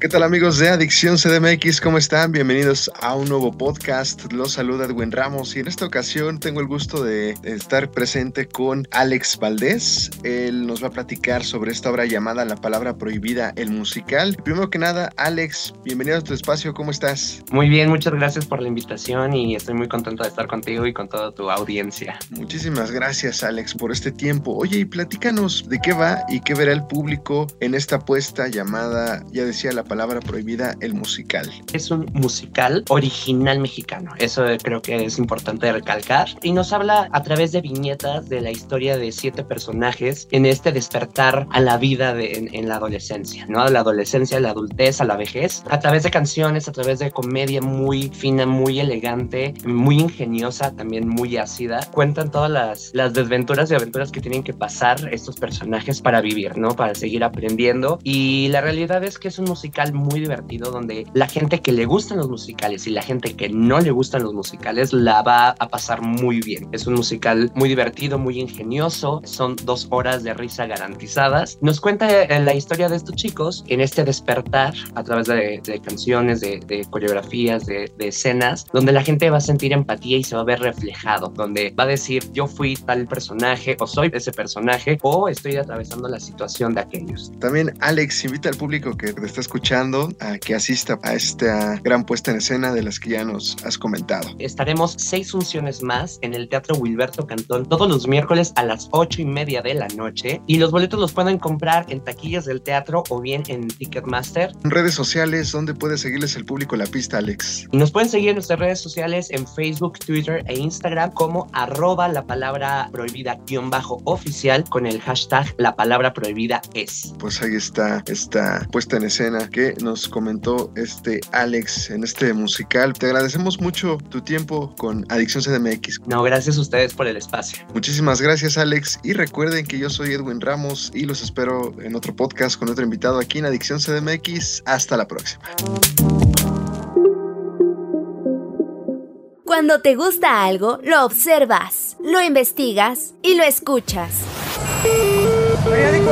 ¿Qué tal amigos de Adicción CDMX? ¿Cómo están? Bienvenidos a un nuevo podcast. Los saluda Edwin Ramos y en esta ocasión tengo el gusto de estar presente con Alex Valdés. Él nos va a platicar sobre esta obra llamada La Palabra Prohibida, el musical. Primero que nada, Alex, bienvenido a tu espacio. ¿Cómo estás? Muy bien, muchas gracias por la invitación y estoy muy contento de estar contigo y con toda tu audiencia. Muchísimas gracias, Alex, por este tiempo. Oye, y platícanos de qué va y qué verá el público en esta apuesta llamada, ya decía la palabra prohibida, el musical. Es un musical original mexicano, eso creo que es importante recalcar, y nos habla a través de viñetas de la historia de siete personajes en este despertar a la vida de, en, la adolescencia, ¿no? A la adolescencia, la adultez, a la vejez, a través de canciones, a través de comedia muy fina, muy elegante, muy ingeniosa, también muy ácida. Cuentan todas las, las desventuras y aventuras que tienen que pasar estos personajes para vivir, ¿no? Para seguir aprendiendo. Y la realidad es que es un musical muy divertido donde la gente que le gustan los musicales y la gente que no le gustan los musicales la va a pasar muy bien. Es un musical muy divertido, muy ingenioso, son dos horas de risa garantizadas. Nos cuenta eh, la historia de estos chicos en este despertar a través de, canciones, de, coreografías, de, de escenas, donde la gente va a sentir empatía y se va a ver reflejado, donde va a decir yo fui tal personaje o soy ese personaje o estoy atravesando la situación de aquellos. También Alex invita al público que te está escuchando a que asista a esta gran puesta en escena de las que ya nos has comentado. Estaremos seis funciones más en el Teatro Wilberto Cantón todos los miércoles a las ocho y media de la noche y los boletos los pueden comprar en taquillas del teatro o bien en Ticketmaster. En redes sociales, ¿dónde puede seguirles el público la pista, Alex? Y nos pueden seguir en nuestras redes sociales en Facebook, Twitter e Instagram como arroba la palabra prohibida guion bajo oficial con el hashtag la palabra prohibida es. Pues ahí está esta puesta en escena que nos comentó este Alex en este musical. Te agradecemos mucho tu tiempo con Adicción CDMX. No, gracias a ustedes por el espacio. Muchísimas gracias Alex y recuerden que yo soy Edwin Ramos y los espero en otro podcast con otro invitado aquí en Adicción CDMX. Hasta la próxima. Cuando te gusta algo, lo observas, lo investigas y lo escuchas.